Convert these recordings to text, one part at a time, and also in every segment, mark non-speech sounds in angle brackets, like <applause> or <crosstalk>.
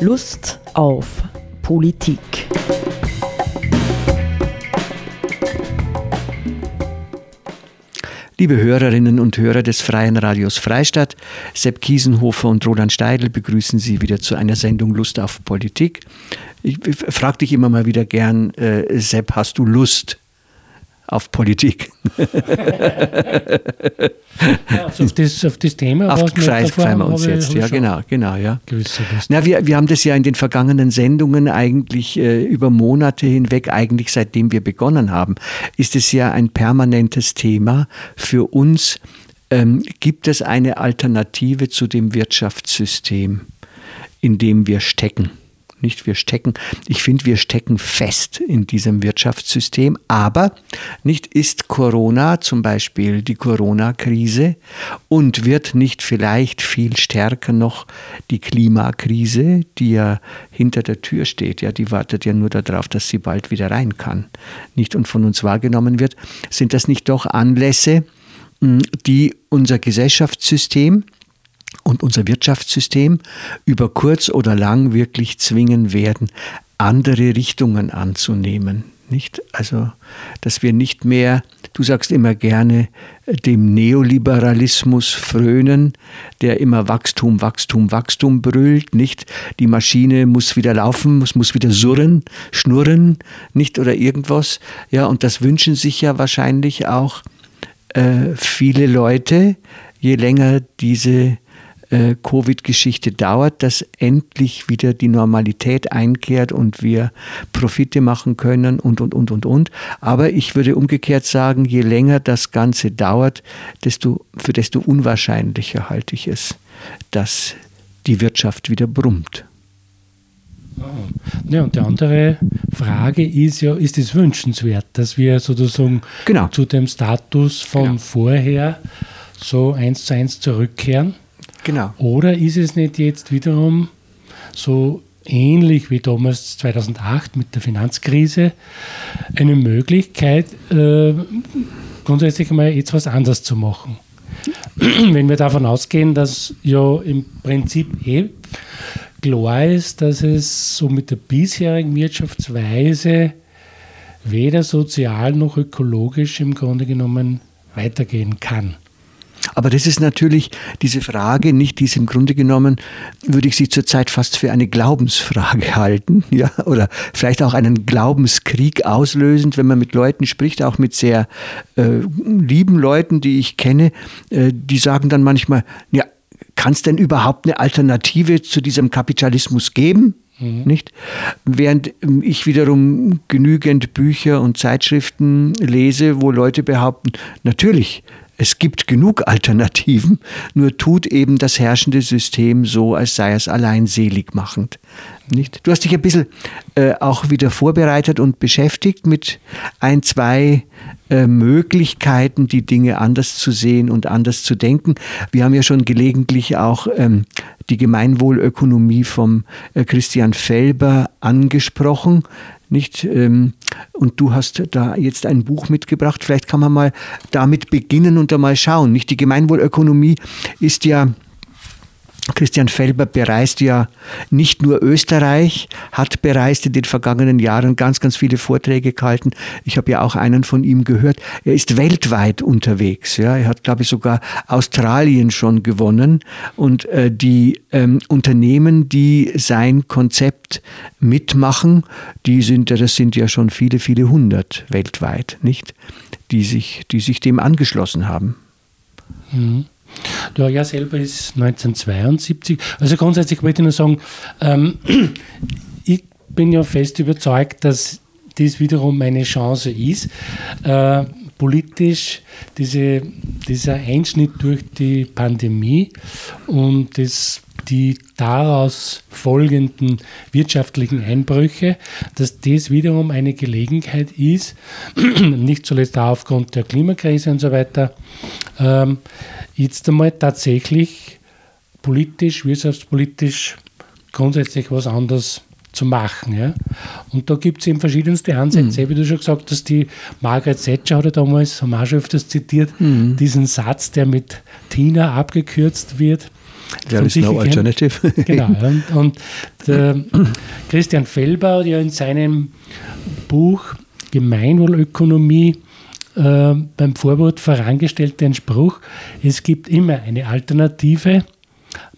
Lust auf Politik. Liebe Hörerinnen und Hörer des Freien Radios Freistadt, Sepp Kiesenhofer und Roland Steidl begrüßen Sie wieder zu einer Sendung Lust auf Politik. Ich, frage dich immer mal wieder gern, äh, Sepp, hast du Lust auf Politik. ja, also auf, das, auf das Thema. Auf Kreis wir uns jetzt. Ja, genau, genau, ja. Na, wir, wir haben das ja in den vergangenen Sendungen eigentlich äh, über Monate hinweg, eigentlich seitdem wir begonnen haben, ist es ja ein permanentes Thema für uns. Ähm, gibt es eine Alternative zu dem Wirtschaftssystem, in dem wir stecken? Nicht wir stecken, ich finde, wir stecken fest in diesem Wirtschaftssystem, aber nicht ist Corona zum Beispiel die Corona-Krise und wird nicht vielleicht viel stärker noch die Klimakrise, die ja hinter der Tür steht, ja, die wartet ja nur darauf, dass sie bald wieder rein kann, nicht? Und von uns wahrgenommen wird, sind das nicht doch Anlässe, die unser Gesellschaftssystem, und unser Wirtschaftssystem über kurz oder lang wirklich zwingen werden, andere Richtungen anzunehmen. Nicht? Also, dass wir nicht mehr, du sagst immer gerne, dem Neoliberalismus frönen, der immer Wachstum, Wachstum, Wachstum brüllt, nicht? Die Maschine muss wieder laufen, muss, muss wieder surren, schnurren, nicht? Oder irgendwas. Ja, und das wünschen sich ja wahrscheinlich auch äh, viele Leute, je länger diese äh, Covid-Geschichte dauert, dass endlich wieder die Normalität einkehrt und wir Profite machen können und, und, und, und, und. Aber ich würde umgekehrt sagen, je länger das Ganze dauert, desto, für desto unwahrscheinlicher halte ich es, dass die Wirtschaft wieder brummt. Ah. Ja, und die andere Frage ist ja, ist es wünschenswert, dass wir sozusagen genau. zu dem Status von genau. vorher so eins zu eins zurückkehren? Genau. Oder ist es nicht jetzt wiederum so ähnlich wie damals 2008 mit der Finanzkrise eine Möglichkeit, äh, grundsätzlich mal jetzt was anderes zu machen? <clears throat> Wenn wir davon ausgehen, dass ja im Prinzip eh klar ist, dass es so mit der bisherigen Wirtschaftsweise weder sozial noch ökologisch im Grunde genommen weitergehen kann. Aber das ist natürlich diese Frage, nicht, die ist im Grunde genommen, würde ich sie zurzeit fast für eine Glaubensfrage <laughs> halten, ja, oder vielleicht auch einen Glaubenskrieg auslösend, wenn man mit Leuten spricht, auch mit sehr äh, lieben Leuten, die ich kenne, äh, die sagen dann manchmal, ja, kann es denn überhaupt eine Alternative zu diesem Kapitalismus geben? Mhm. Nicht? Während ich wiederum genügend Bücher und Zeitschriften lese, wo Leute behaupten, natürlich, es gibt genug Alternativen, nur tut eben das herrschende System so, als sei es allein selig machend. Nicht? Du hast dich ein bisschen äh, auch wieder vorbereitet und beschäftigt mit ein, zwei äh, Möglichkeiten, die Dinge anders zu sehen und anders zu denken. Wir haben ja schon gelegentlich auch ähm, die Gemeinwohlökonomie vom äh, Christian Felber angesprochen nicht? Ähm, und du hast da jetzt ein Buch mitgebracht. Vielleicht kann man mal damit beginnen und da mal schauen. Nicht? Die Gemeinwohlökonomie ist ja Christian Felber bereist ja nicht nur Österreich, hat bereist in den vergangenen Jahren ganz, ganz viele Vorträge gehalten. Ich habe ja auch einen von ihm gehört. Er ist weltweit unterwegs. Ja. Er hat, glaube ich, sogar Australien schon gewonnen. Und äh, die ähm, Unternehmen, die sein Konzept mitmachen, die sind, das sind ja schon viele, viele hundert weltweit, nicht? Die sich, die sich dem angeschlossen haben. Mhm. Ja selber ist 1972. Also grundsätzlich wollte ich nur sagen, ähm, <clears throat> ich bin ja fest überzeugt, dass das wiederum eine Chance ist, äh, politisch diese, dieser Einschnitt durch die Pandemie und das, die daraus folgenden wirtschaftlichen Einbrüche, dass das wiederum eine Gelegenheit ist, <clears throat> nicht zuletzt auch aufgrund der Klimakrise und so weiter, ähm, jetzt einmal tatsächlich politisch, wirtschaftspolitisch grundsätzlich was anderes zu machen. Ja? Und da gibt es eben verschiedenste Ansätze. Mhm. Wie du schon gesagt hast, die Margaret Thatcher hat damals, haben wir auch schon öfters zitiert, mhm. diesen Satz, der mit Tina abgekürzt wird. There is no alternative. <laughs> genau. Und, und Christian Felber hat ja in seinem Buch Gemeinwohlökonomie äh, beim Vorwort vorangestellt den Spruch, es gibt immer eine Alternative.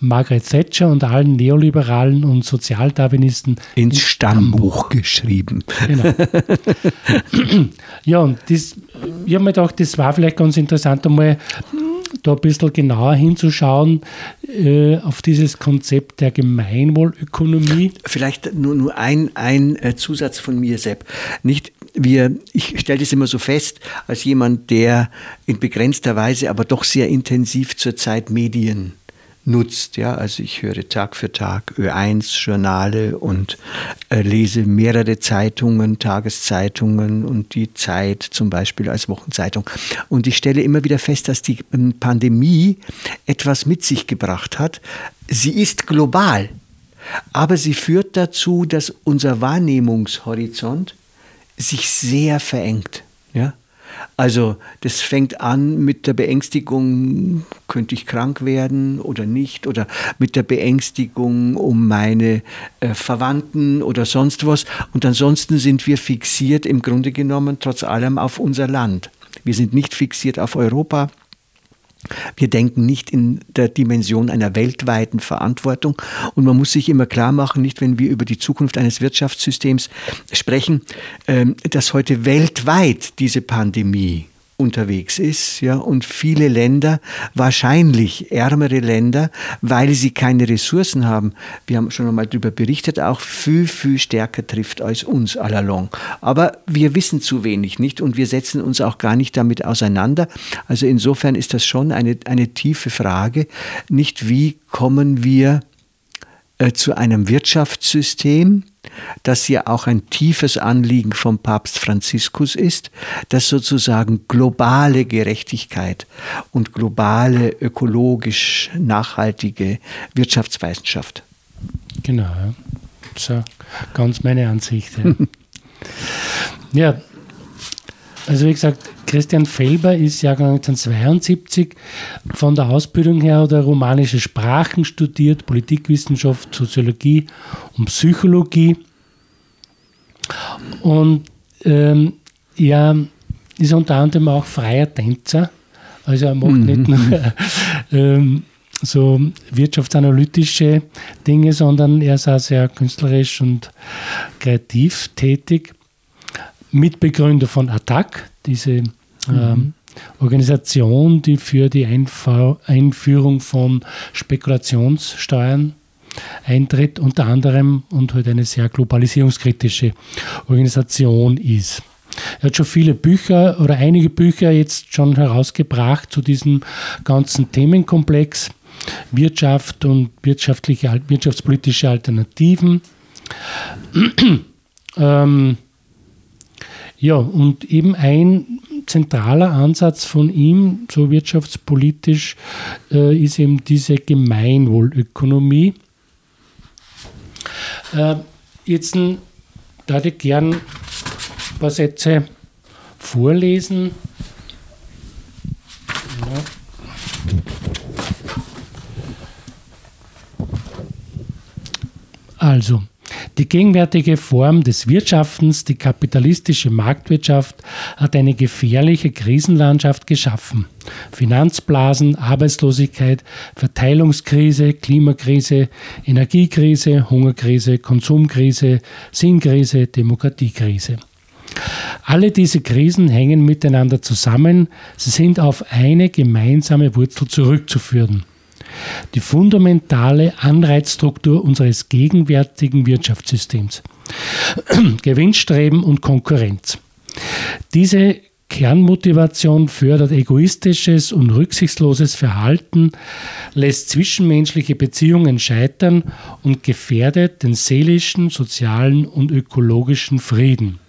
Margaret Thatcher und allen Neoliberalen und Sozialdarwinisten ins, ins Stammbuch, Stammbuch geschrieben. Genau. <laughs> ja, und das, ich habe mir gedacht, das war vielleicht ganz interessant, einmal da ein bisschen genauer hinzuschauen äh, auf dieses Konzept der Gemeinwohlökonomie. Vielleicht nur, nur ein, ein äh, Zusatz von mir, Sepp. Nicht, wir, ich stelle das immer so fest, als jemand, der in begrenzter Weise, aber doch sehr intensiv zurzeit Medien nutzt. Ja, also ich höre Tag für Tag Ö1 Journale und äh, lese mehrere Zeitungen, Tageszeitungen und die Zeit zum Beispiel als Wochenzeitung. Und ich stelle immer wieder fest, dass die ähm, Pandemie etwas mit sich gebracht hat. Sie ist global, aber sie führt dazu, dass unser Wahrnehmungshorizont sich sehr verengt. Also das fängt an mit der Beängstigung, könnte ich krank werden oder nicht, oder mit der Beängstigung um meine äh, Verwandten oder sonst was. Und ansonsten sind wir fixiert im Grunde genommen trotz allem auf unser Land. Wir sind nicht fixiert auf Europa, wir denken nicht in der Dimension einer weltweiten Verantwortung. Und man muss sich immer klar machen, nicht wenn wir über die Zukunft eines Wirtschaftssystems sprechen, ähm, dass heute weltweit diese Pandemie unterwegs ist, ja, und viele Länder, wahrscheinlich ärmere Länder, weil sie keine Ressourcen haben, wir haben schon einmal darüber berichtet, auch viel, viel stärker trifft als uns allalong. Aber wir wissen zu wenig, nicht? Und wir setzen uns auch gar nicht damit auseinander. Also insofern ist das schon eine, eine tiefe Frage, nicht wie kommen wir äh, zu einem Wirtschaftssystem, das ja auch ein tiefes Anliegen vom Papst Franziskus ist, dass sozusagen globale Gerechtigkeit und globale ökologisch nachhaltige Wirtschaftswissenschaft. Genau, ja. so ganz meine Ansicht. Ja. <laughs> ja, also wie gesagt, Christian Felber ist Jahrgang 1972. Von der Ausbildung her hat er romanische Sprachen studiert, Politikwissenschaft, Soziologie und Psychologie. Und ähm, er ist unter anderem auch freier Tänzer. Also er macht mhm. nicht nur <laughs> ähm, so wirtschaftsanalytische Dinge, sondern er ist auch sehr künstlerisch und kreativ tätig. Mitbegründer von ATTAC, diese mhm. ähm, Organisation, die für die Einführung von Spekulationssteuern eintritt, unter anderem und halt eine sehr globalisierungskritische Organisation ist. Er hat schon viele Bücher oder einige Bücher jetzt schon herausgebracht zu diesem ganzen Themenkomplex Wirtschaft und wirtschaftliche, wirtschaftspolitische Alternativen. <clears throat> ähm, ja, und eben ein zentraler Ansatz von ihm, so wirtschaftspolitisch, äh, ist eben diese Gemeinwohlökonomie. Äh, jetzt würde ich gern ein paar Sätze vorlesen. Ja. Also, die gegenwärtige Form des Wirtschaftens, die kapitalistische Marktwirtschaft, hat eine gefährliche Krisenlandschaft geschaffen. Finanzblasen, Arbeitslosigkeit, Verteilungskrise, Klimakrise, Energiekrise, Hungerkrise, Konsumkrise, Sinnkrise, Demokratiekrise. Alle diese Krisen hängen miteinander zusammen, sie sind auf eine gemeinsame Wurzel zurückzuführen die fundamentale Anreizstruktur unseres gegenwärtigen Wirtschaftssystems. <clears throat> Gewinnstreben und Konkurrenz. Diese Kernmotivation fördert egoistisches und rücksichtsloses Verhalten, lässt zwischenmenschliche Beziehungen scheitern und gefährdet den seelischen, sozialen und ökologischen Frieden.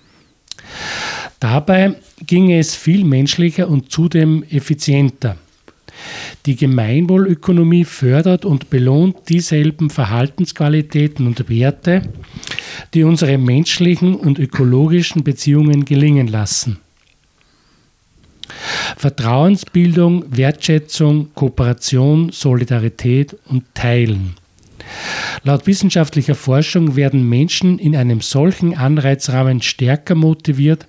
Dabei ginge es viel menschlicher und zudem effizienter. Die Gemeinwohlökonomie fördert und belohnt dieselben Verhaltensqualitäten und Werte, die unsere menschlichen und ökologischen Beziehungen gelingen lassen. Vertrauensbildung, Wertschätzung, Kooperation, Solidarität und Teilen. Laut wissenschaftlicher Forschung werden Menschen in einem solchen Anreizrahmen stärker motiviert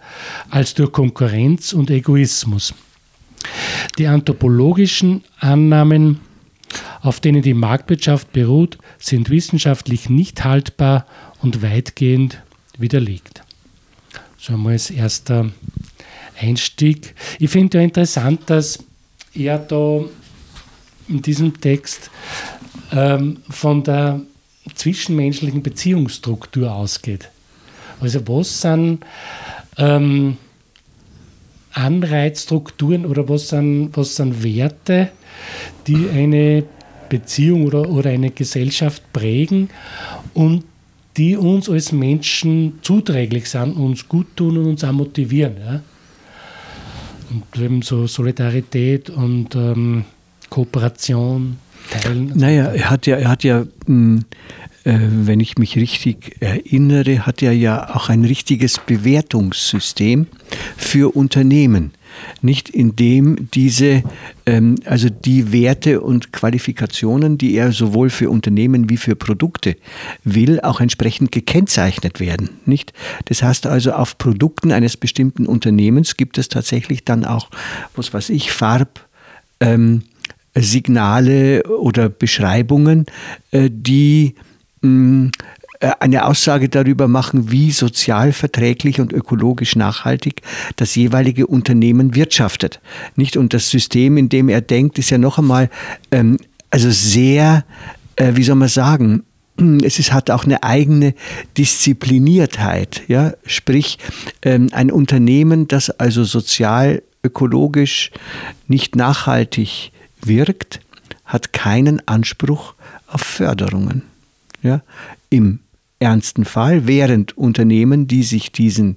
als durch Konkurrenz und Egoismus. Die anthropologischen Annahmen, auf denen die Marktwirtschaft beruht, sind wissenschaftlich nicht haltbar und weitgehend widerlegt. So einmal als erster Einstieg. Ich finde ja interessant, dass er da in diesem Text ähm, von der zwischenmenschlichen Beziehungsstruktur ausgeht. Also was sind ähm, Anreizstrukturen oder was sind, was sind Werte, die eine Beziehung oder, oder eine Gesellschaft prägen und die uns als Menschen zuträglich sind, uns gut tun und uns auch motivieren. Ja? Und eben so Solidarität und ähm, Kooperation, Teilen. Naja, er hat ja, er hat ja mh, äh, wenn ich mich richtig erinnere, hat er ja auch ein richtiges Bewertungssystem für Unternehmen. Nicht indem diese, ähm, also die Werte und Qualifikationen, die er sowohl für Unternehmen wie für Produkte will, auch entsprechend gekennzeichnet werden. Nicht? Das heißt also, auf Produkten eines bestimmten Unternehmens gibt es tatsächlich dann auch, was weiß ich, Farb, ähm, Signale oder Beschreibungen, äh, die äh, eine Aussage darüber machen, wie sozial verträglich und ökologisch nachhaltig das jeweilige Unternehmen wirtschaftet. Nicht? Und das System, in dem er denkt, ist ja noch einmal ähm, also sehr, äh, wie soll man sagen, es ist, hat auch eine eigene Diszipliniertheit. Ja? Sprich, ähm, ein Unternehmen, das also sozial, ökologisch nicht nachhaltig wirkt, hat keinen Anspruch auf Förderungen. Ja? Im ernsten Fall, während Unternehmen, die sich diesen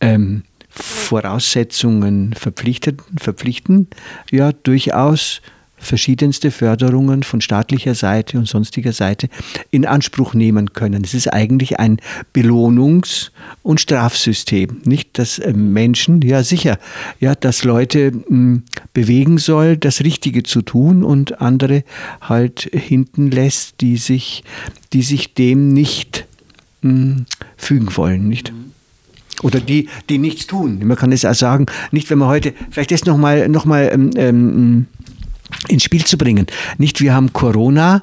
ähm, Voraussetzungen verpflichten, verpflichten, ja durchaus verschiedenste Förderungen von staatlicher Seite und sonstiger Seite in Anspruch nehmen können. Es ist eigentlich ein Belohnungs- und Strafsystem, nicht dass äh, Menschen, ja sicher, ja, dass Leute mh, hm, bewegen soll, das Richtige zu tun und andere halt hinten lässt, die sich, die sich dem nicht mh, hm, fügen wollen, nicht? oder die, die nichts tun. Man kann es auch sagen, nicht wenn man heute, vielleicht das nochmal noch mal, ähm, ähm, ins Spiel zu bringen. Nicht, wir haben Corona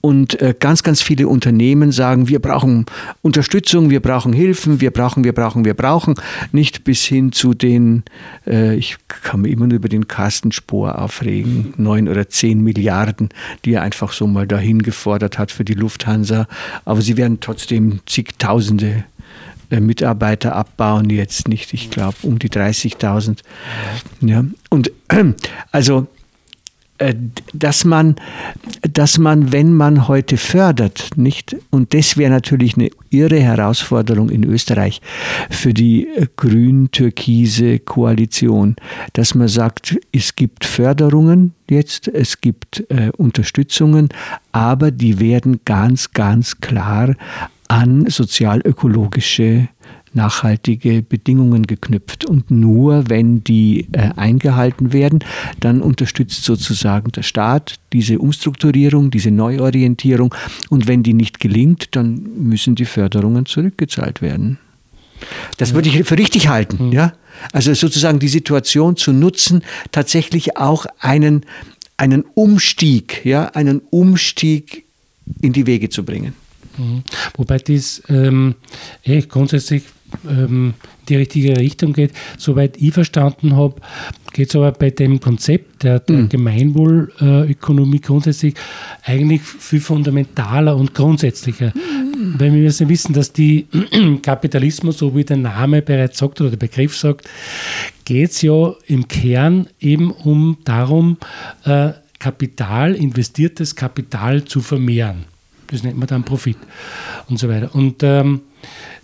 und äh, ganz, ganz viele Unternehmen sagen, wir brauchen Unterstützung, wir brauchen Hilfen, wir brauchen, wir brauchen, wir brauchen. Nicht bis hin zu den, äh, ich kann mich immer nur über den Carsten Spohr aufregen, neun oder zehn Milliarden, die er einfach so mal dahin gefordert hat für die Lufthansa. Aber sie werden trotzdem zigtausende äh, Mitarbeiter abbauen jetzt nicht, ich glaube um die 30.000. Ja. Und <clears throat> also dass man, dass man, wenn man heute fördert, nicht, und das wäre natürlich eine irre Herausforderung in Österreich für die äh, grün-türkise Koalition, dass man sagt, es gibt Förderungen jetzt, es gibt äh, Unterstützungen, aber die werden ganz, ganz klar an sozialökologische nachhaltige Bedingungen geknüpft. Und nur wenn die äh, eingehalten werden, dann unterstützt sozusagen der Staat diese Umstrukturierung, diese Neuorientierung. Und wenn die nicht gelingt, dann müssen die Förderungen zurückgezahlt werden. Das würde ich für richtig halten. Mhm. Ja? Also sozusagen die Situation zu nutzen, tatsächlich auch einen, einen Umstieg, ja, einen Umstieg in die Wege zu bringen. Mhm. Wobei das ähm, eh grundsätzlich ähm, die richtige Richtung geht. Soweit ich verstanden habe, geht es aber bei dem Konzept der, der mhm. Gemeinwohlökonomie grundsätzlich eigentlich viel fundamentaler und grundsätzlicher. Mhm. Weil wir müssen wissen, dass die <clears throat> Kapitalismus, so wie der Name bereits sagt oder der Begriff sagt, geht es ja im Kern eben um darum, äh, Kapital, investiertes Kapital zu vermehren. Das nennt man dann Profit und so weiter. Und ähm,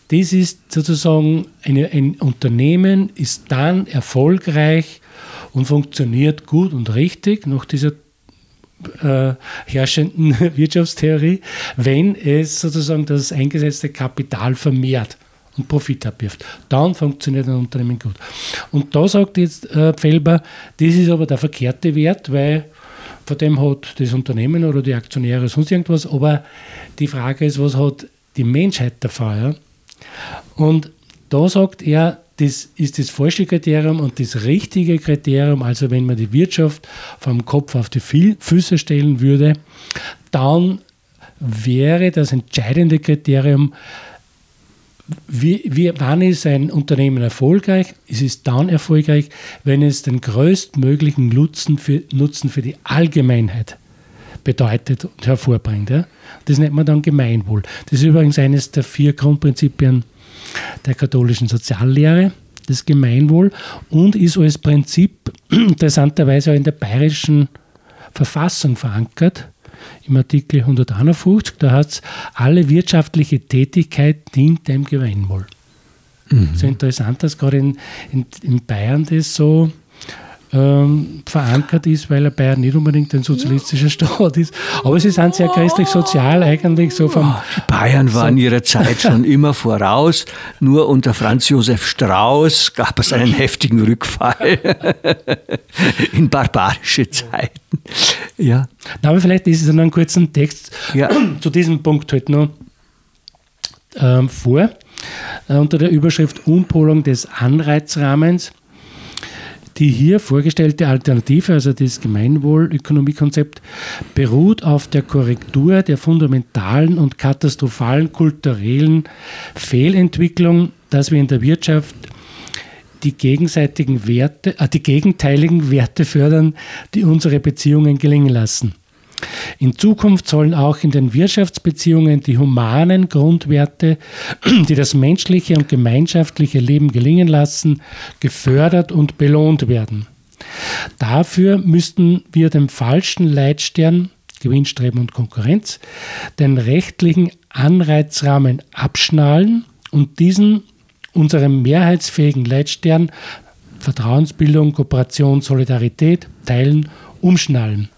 das ist sozusagen eine, ein Unternehmen ist dann erfolgreich und funktioniert gut und richtig nach dieser äh, herrschenden <laughs> Wirtschaftstheorie, wenn es sozusagen das eingesetzte Kapital vermehrt. und Profit abwirft. Dann funktioniert ein Unternehmen gut. Und da sagt jetzt äh, Felber, das ist aber der verkehrte Wert, weil von dem hat das Unternehmen oder die Aktionäre sonst irgendwas, aber die Frage ist, was hat die Menschheit davon? Ja? Und da sagt er, das ist das falsche Kriterium und das richtige Kriterium, also wenn man die Wirtschaft vom Kopf auf die Füße stellen würde, dann wäre das entscheidende Kriterium, wie, wie, wann ist ein Unternehmen erfolgreich? Es ist dann erfolgreich, wenn es den größtmöglichen Nutzen für, Nutzen für die Allgemeinheit bedeutet und hervorbringt. Ja? Das nennt man dann Gemeinwohl. Das ist übrigens eines der vier Grundprinzipien der katholischen Soziallehre, das Gemeinwohl, und ist als Prinzip <clears throat> interessanterweise auch in der bayerischen Verfassung verankert im Artikel 151, da hat es, alle wirtschaftliche Tätigkeit dient dem Gemeinwohl. Mhm. So interessant, dass gerade in, in, in Bayern das so ähm, verankert ist, weil Bayern nicht unbedingt ein sozialistischer <laughs> Staat ist. Aber sie sind sehr christlich-sozial eigentlich so vom. Die Bayern waren so ihrer Zeit schon <laughs> immer voraus. Nur unter Franz Josef Strauß gab es einen heftigen Rückfall <laughs> in barbarische Zeiten. Ja. aber vielleicht ist es dann einen kurzen Text ja. <clears throat> zu diesem Punkt halt noch ähm, vor. Äh, unter der Überschrift Umpolung des Anreizrahmens die hier vorgestellte Alternative, also das Gemeinwohlökonomiekonzept, beruht auf der Korrektur der fundamentalen und katastrophalen kulturellen Fehlentwicklung, dass wir in der Wirtschaft die gegenseitigen Werte, äh, die gegenteiligen Werte fördern, die unsere Beziehungen gelingen lassen. In Zukunft sollen auch in den Wirtschaftsbeziehungen die humanen Grundwerte, <clears throat> die das menschliche und gemeinschaftliche Leben gelingen lassen, gefördert und belohnt werden. Dafür müssten wir dem falschen Leitstern Gewinnstreben und Konkurrenz den rechtlichen Anreizrahmen abschnallen und diesen unserem mehrheitsfähigen Leitstern Vertrauensbildung, Kooperation, Solidarität, Teilen, umschnallen.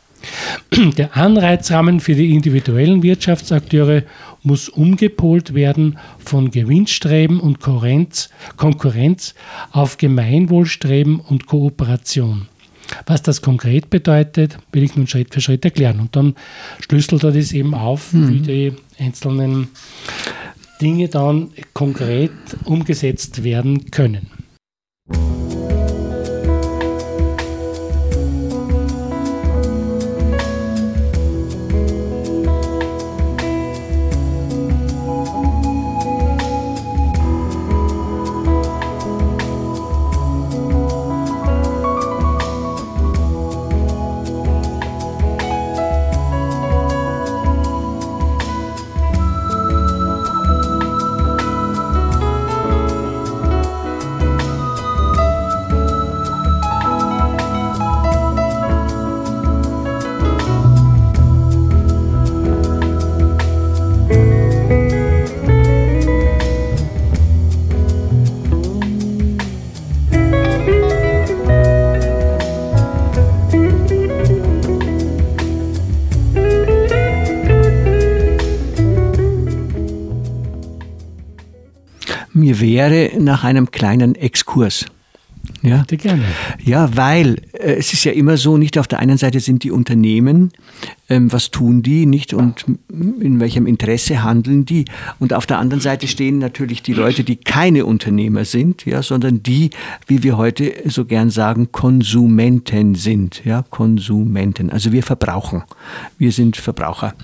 <clears throat> Der Anreizrahmen für die individuellen Wirtschaftsakteure muss umgepolt werden von Gewinnstreben und Konkurrenz auf Gemeinwohlstreben und Kooperation. Was das konkret bedeutet, will ich nun Schritt für Schritt erklären. Und dann schlüsselt er das eben auf, mhm. wie die einzelnen Dinge dann konkret umgesetzt werden können. Wäre nach einem kleinen Exkurs. Ja. Ja, weil äh, es ist ja immer so, nicht auf der einen Seite sind die Unternehmen, ähm, was tun die nicht und in welchem Interesse handeln die. Und auf der anderen Seite stehen natürlich die Leute, die keine Unternehmer sind, ja, sondern die, wie wir heute so gern sagen, Konsumenten sind, ja, Konsumenten. Also wir verbrauchen. Wir sind Verbraucher.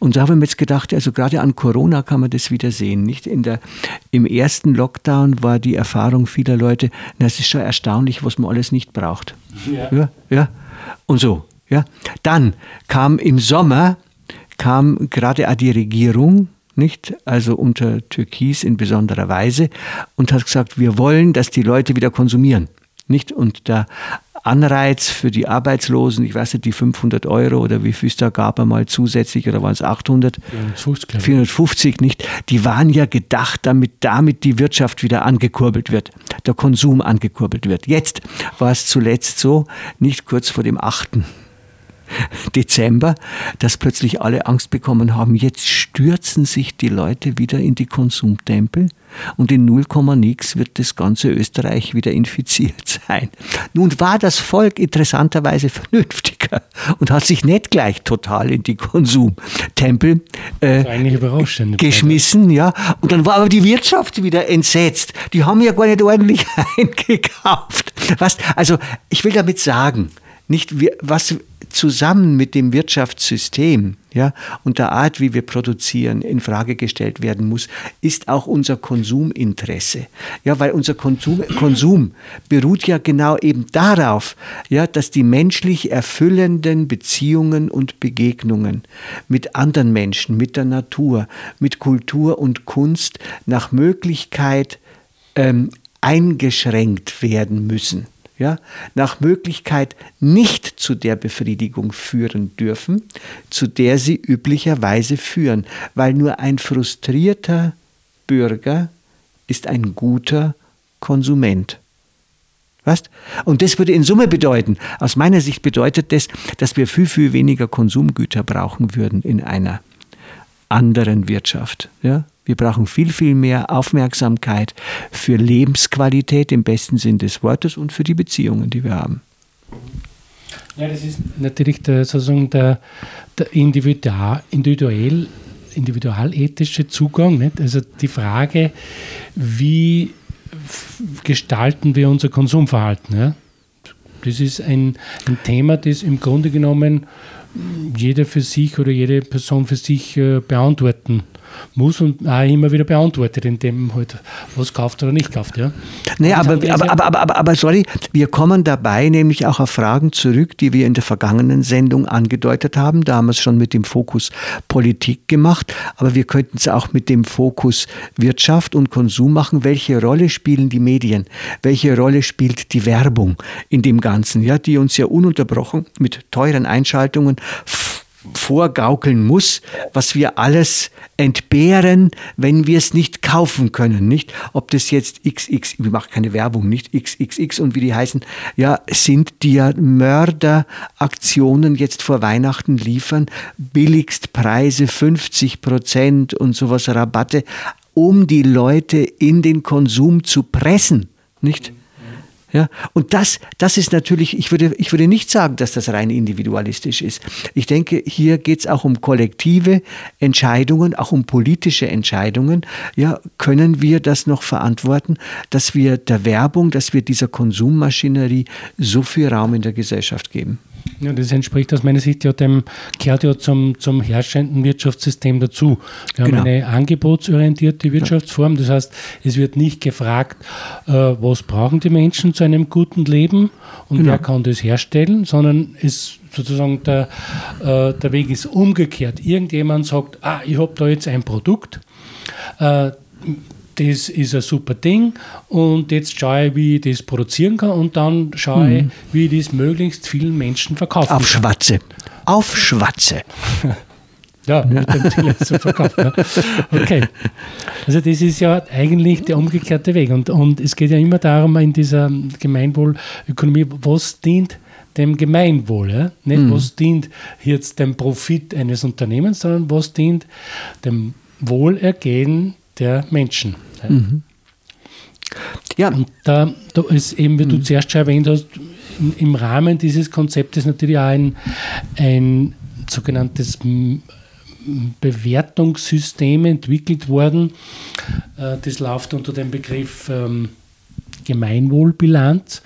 Und da haben wir jetzt gedacht, also gerade an Corona kann man das wieder sehen, nicht? In der, Im ersten Lockdown war die Erfahrung vieler Leute, na, es ist schon erstaunlich, was man alles nicht braucht. Ja. ja, ja. Und so. Ja. Dann kam im Sommer, kam gerade auch die Regierung, nicht? Also unter Türkis in besonderer Weise und hat gesagt, wir wollen, dass die Leute wieder konsumieren. Nicht? Und der Anreiz für die Arbeitslosen, ich weiß nicht, die 500 Euro oder wie viel es da gab einmal zusätzlich oder waren es 800? 450, 450 nicht. Die waren ja gedacht, damit, damit die Wirtschaft wieder angekurbelt wird, der Konsum angekurbelt wird. Jetzt war es zuletzt so, nicht kurz vor dem 8 Dezember, dass plötzlich alle Angst bekommen haben, jetzt stürzen sich die Leute wieder in die Konsumtempel und in 0, nix wird das ganze Österreich wieder infiziert <laughs> sein. Nun war das Volk interessanterweise vernünftiger und hat sich nicht gleich total in die Konsumtempel äh, geschmissen, ja. Und dann war aber die Wirtschaft wieder entsetzt. Die haben ja gar nicht ordentlich <laughs> eingekauft. Was? Also ich will damit sagen, nicht was zusammen mit dem Wirtschaftssystem ja, und der Art, wie wir produzieren, in Frage gestellt werden muss, ist auch unser Konsuminteresse. Ja, weil unser Konsum, Konsum beruht ja genau eben darauf, ja, dass die menschlich erfüllenden Beziehungen und Begegnungen mit anderen Menschen, mit der Natur, mit Kultur und Kunst nach Möglichkeit ähm, eingeschränkt werden müssen ja, nach Möglichkeit nicht zu der Befriedigung führen dürfen, zu der sie üblicherweise führen, weil nur ein frustrierter Bürger ist ein guter Konsument. Was? Und das würde in Summe bedeuten, aus meiner Sicht bedeutet das, dass wir viel, viel weniger Konsumgüter brauchen würden in einer anderen Wirtschaft. Ja? Wir brauchen viel, viel mehr Aufmerksamkeit für Lebensqualität im besten Sinn des Wortes und für die Beziehungen, die wir haben. Ja, das ist natürlich der, sozusagen der, der individual, individuell, individualethische Zugang. Nicht? Also die Frage, wie gestalten wir unser Konsumverhalten? Ja? Das ist ein, ein Thema, das im Grunde genommen jeder für sich oder jede Person für sich äh, beantworten muss und auch immer wieder beantwortet, indem halt was kauft oder nicht kauft. Ja. Naja, aber, aber, aber, aber, aber, aber sorry, wir kommen dabei nämlich auch auf Fragen zurück, die wir in der vergangenen Sendung angedeutet haben. Da haben wir es schon mit dem Fokus Politik gemacht, aber wir könnten es auch mit dem Fokus Wirtschaft und Konsum machen. Welche Rolle spielen die Medien? Welche Rolle spielt die Werbung in dem Ganzen, ja, die uns ja ununterbrochen mit teuren Einschaltungen vorgaukeln muss, was wir alles entbehren, wenn wir es nicht kaufen können, nicht? Ob das jetzt XX, ich mache keine Werbung, nicht XXX und wie die heißen, ja, sind die ja Mörderaktionen jetzt vor Weihnachten liefern, billigst Preise 50 Prozent und sowas Rabatte, um die Leute in den Konsum zu pressen, nicht? Ja, und das, das ist natürlich, ich würde, ich würde nicht sagen, dass das rein individualistisch ist. Ich denke, hier geht es auch um kollektive Entscheidungen, auch um politische Entscheidungen. Ja, können wir das noch verantworten, dass wir der Werbung, dass wir dieser Konsummaschinerie so viel Raum in der Gesellschaft geben? Ja, das entspricht aus meiner Sicht ja dem, gehört ja zum, zum herrschenden Wirtschaftssystem dazu. Wir genau. haben eine angebotsorientierte Wirtschaftsform, das heißt, es wird nicht gefragt, äh, was brauchen die Menschen zu einem guten Leben und genau. wer kann das herstellen, sondern es sozusagen der, äh, der Weg ist umgekehrt. Irgendjemand sagt, ah, ich habe da jetzt ein Produkt, äh, das ist ein super Ding und jetzt schaue ich, wie ich das produzieren kann und dann schaue mhm. ich, wie ich das möglichst vielen Menschen verkaufen Auf kann. Schwatze. Auf Schwatze. <laughs> ja, mit dem Ziel zu verkaufen. Okay. Also das ist ja eigentlich der umgekehrte Weg und, und es geht ja immer darum, in dieser Gemeinwohlökonomie, was dient dem Gemeinwohl. Ja? Nicht mhm. was dient jetzt dem Profit eines Unternehmens, sondern was dient dem Wohlergehen der Menschen. Mhm. Ja. Und da, da ist eben, wie du mhm. zuerst schon erwähnt hast, im Rahmen dieses Konzeptes natürlich auch ein, ein sogenanntes Bewertungssystem entwickelt worden. Äh, das läuft unter dem Begriff ähm, Gemeinwohlbilanz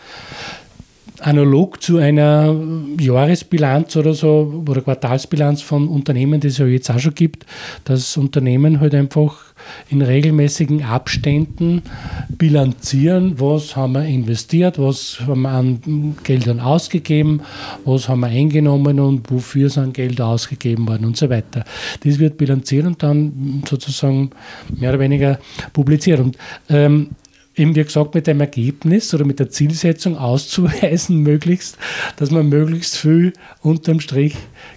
analog zu einer Jahresbilanz oder so oder Quartalsbilanz von Unternehmen, die es ja jetzt auch schon gibt, dass Unternehmen halt einfach in regelmäßigen Abständen bilanzieren, was haben wir investiert, was haben wir an Geldern ausgegeben, was haben wir eingenommen und wofür sind Gelder ausgegeben worden und so weiter. Das wird bilanziert und dann sozusagen mehr oder weniger publiziert. Und ähm, eben wie gesagt, mit dem Ergebnis oder mit der Zielsetzung auszuweisen, <laughs> möglichst, dass man möglichst viel unterm Strich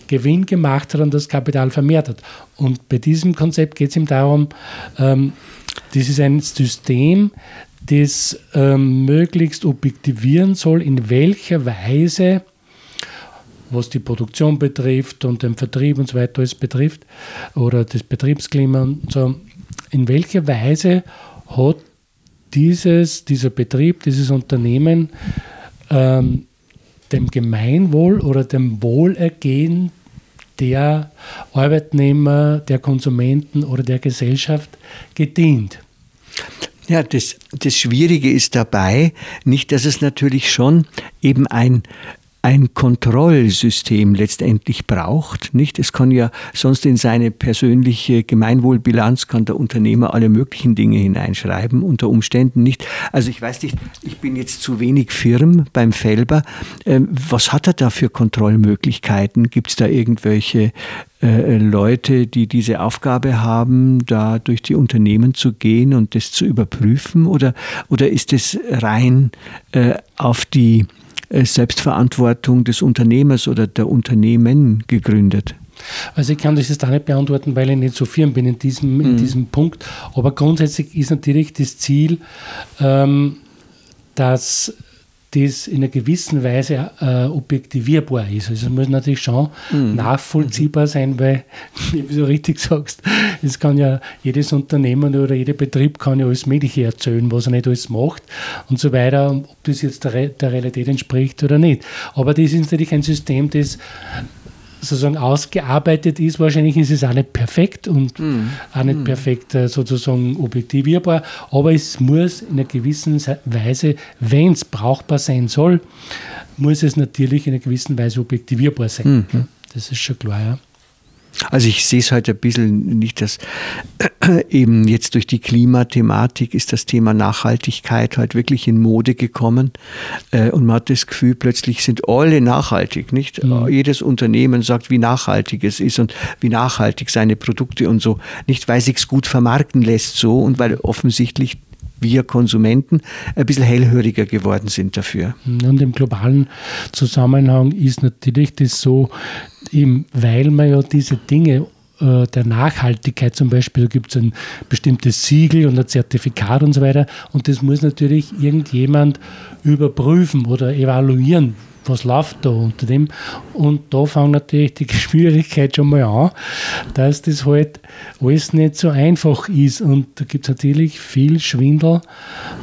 Gewinn gemacht hat und das Kapital vermehrt hat. Und bei diesem Konzept geht es ihm darum, ähm, das ist ein System, das ähm, möglichst objektivieren soll, in welcher Weise was die Produktion betrifft und den Vertrieb und so weiter alles betrifft oder das Betriebsklima und so. In welcher Weise hat dieses, dieser Betrieb, dieses Unternehmen ähm, dem Gemeinwohl oder dem Wohlergehen der Arbeitnehmer, der Konsumenten oder der Gesellschaft gedient? Ja, das, das Schwierige ist dabei, nicht, dass es natürlich schon eben ein ein Kontrollsystem letztendlich braucht. Nicht? Es kann ja sonst in seine persönliche Gemeinwohlbilanz kann der Unternehmer alle möglichen Dinge hineinschreiben, unter Umständen nicht. Also ich weiß nicht, ich bin jetzt zu wenig firm beim Felber. Ähm, was hat er da für Kontrollmöglichkeiten? Gibt es da irgendwelche äh, Leute, die diese Aufgabe haben, da durch die Unternehmen zu gehen und das zu überprüfen? Oder, oder ist es rein äh, auf die Selbstverantwortung des Unternehmers oder der Unternehmen gegründet? Also ich kann das jetzt auch nicht beantworten, weil ich nicht so firm bin in diesem, in mhm. diesem Punkt. Aber grundsätzlich ist natürlich das Ziel, ähm, dass das in einer gewissen Weise äh, objektivierbar ist. Also es muss natürlich schon mhm. nachvollziehbar sein, weil, <laughs> wie du richtig sagst, es kann ja jedes Unternehmen oder jeder Betrieb kann ja alles Mögliche erzählen, was er nicht alles macht und so weiter, ob das jetzt der, der Realität entspricht oder nicht. Aber das ist natürlich ein System, das sozusagen ausgearbeitet ist. Wahrscheinlich ist es auch nicht perfekt und mhm. auch nicht mhm. perfekt äh, sozusagen objektivierbar, aber es muss in einer gewissen Weise, wenn es brauchbar sein soll, muss es natürlich in einer gewissen Weise objektivierbar sein. Mhm. Das ist schon klar, ja. Also ich sehe es heute ein bisschen nicht, dass eben jetzt durch die Klimathematik ist das Thema Nachhaltigkeit halt wirklich in Mode gekommen äh, und man hat das Gefühl, plötzlich sind alle nachhaltig, nicht? Mhm. Jedes Unternehmen sagt, wie nachhaltig es ist und wie nachhaltig seine Produkte und so, nicht weil sich's gut vermarkten lässt so und weil offensichtlich wir Konsumenten ein bisschen hellhöriger geworden sind dafür. Und im globalen Zusammenhang ist natürlich das so, eben weil man ja diese Dinge äh, der Nachhaltigkeit zum Beispiel, da gibt es ein bestimmtes Siegel und ein Zertifikat und so weiter. Und das muss natürlich irgendjemand überprüfen oder evaluieren, was läuft da unter dem. Und da fängt natürlich die <laughs> Schwierigkeit schon mal an, dass das halt alles nicht so einfach ist. Und da gibt es natürlich viel Schwindel,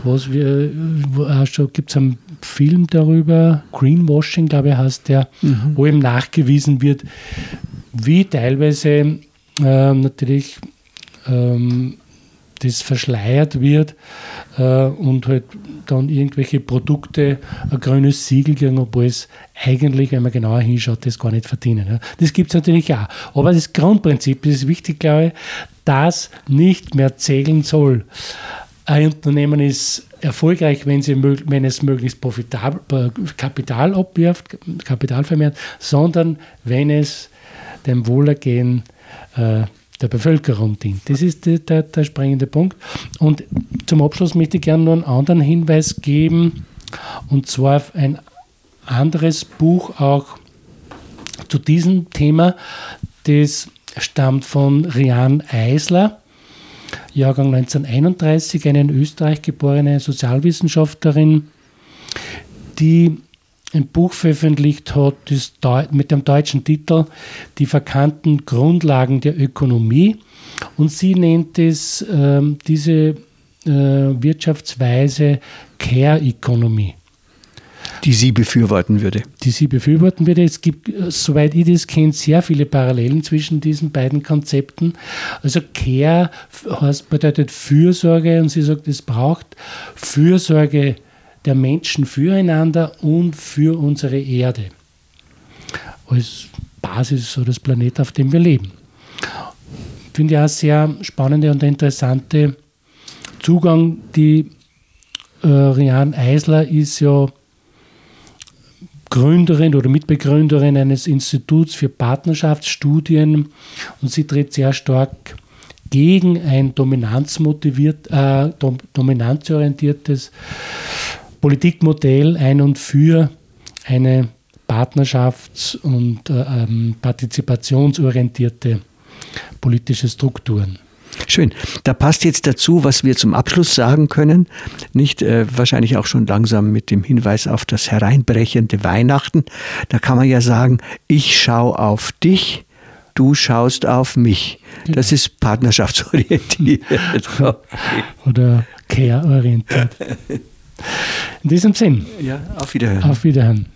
was wir auch schon gibt es einen Film darüber, Greenwashing, glaube ich, heißt der, mhm. wo eben nachgewiesen wird, wie teilweise äh, natürlich ähm, das verschleiert wird äh, und halt dann irgendwelche Produkte ein grünes Siegel kriegen, obwohl es eigentlich, wenn man genauer hinschaut, das gar nicht verdienen. Ja. Das gibt es natürlich auch. Aber das Grundprinzip das ist wichtig, glaube ich, dass nicht mehr zählen soll. Ein Unternehmen ist erfolgreich, wenn, sie, wenn es möglichst profitabel, Kapital abwirft, Kapital vermehrt, sondern wenn es dem Wohlergehen äh, der Bevölkerung dient. Das ist der, der, der springende Punkt. Und zum Abschluss möchte ich gerne noch einen anderen Hinweis geben, und zwar ein anderes Buch auch zu diesem Thema. Das stammt von Rian Eisler, Jahrgang 1931, eine in Österreich geborene Sozialwissenschaftlerin, die ein Buch veröffentlicht hat das mit dem deutschen Titel Die verkannten Grundlagen der Ökonomie. Und sie nennt es äh, diese äh, Wirtschaftsweise Care Economy. Die sie befürworten würde. Die sie befürworten würde. Es gibt, äh, soweit ich das kenne, sehr viele Parallelen zwischen diesen beiden Konzepten. Also Care heißt, bedeutet Fürsorge und sie sagt, es braucht Fürsorge der Menschen füreinander und für unsere Erde als Basis oder das Planet, auf dem wir leben. Finde ich auch sehr spannende und interessante Zugang. Die äh, Rian Eisler ist ja Gründerin oder Mitbegründerin eines Instituts für Partnerschaftsstudien und sie tritt sehr stark gegen ein dominanzmotiviert, äh, dominanzorientiertes Politikmodell ein und für eine partnerschafts- und äh, ähm, partizipationsorientierte politische Strukturen. Schön. Da passt jetzt dazu, was wir zum Abschluss sagen können. Nicht äh, wahrscheinlich auch schon langsam mit dem Hinweis auf das hereinbrechende Weihnachten. Da kann man ja sagen, ich schaue auf dich, du schaust auf mich. Genau. Das ist partnerschaftsorientiert. <laughs> Oder care-orientiert. <laughs> In diesem Sinn. Ja, auf Wiederhören. Auf Wiederhören.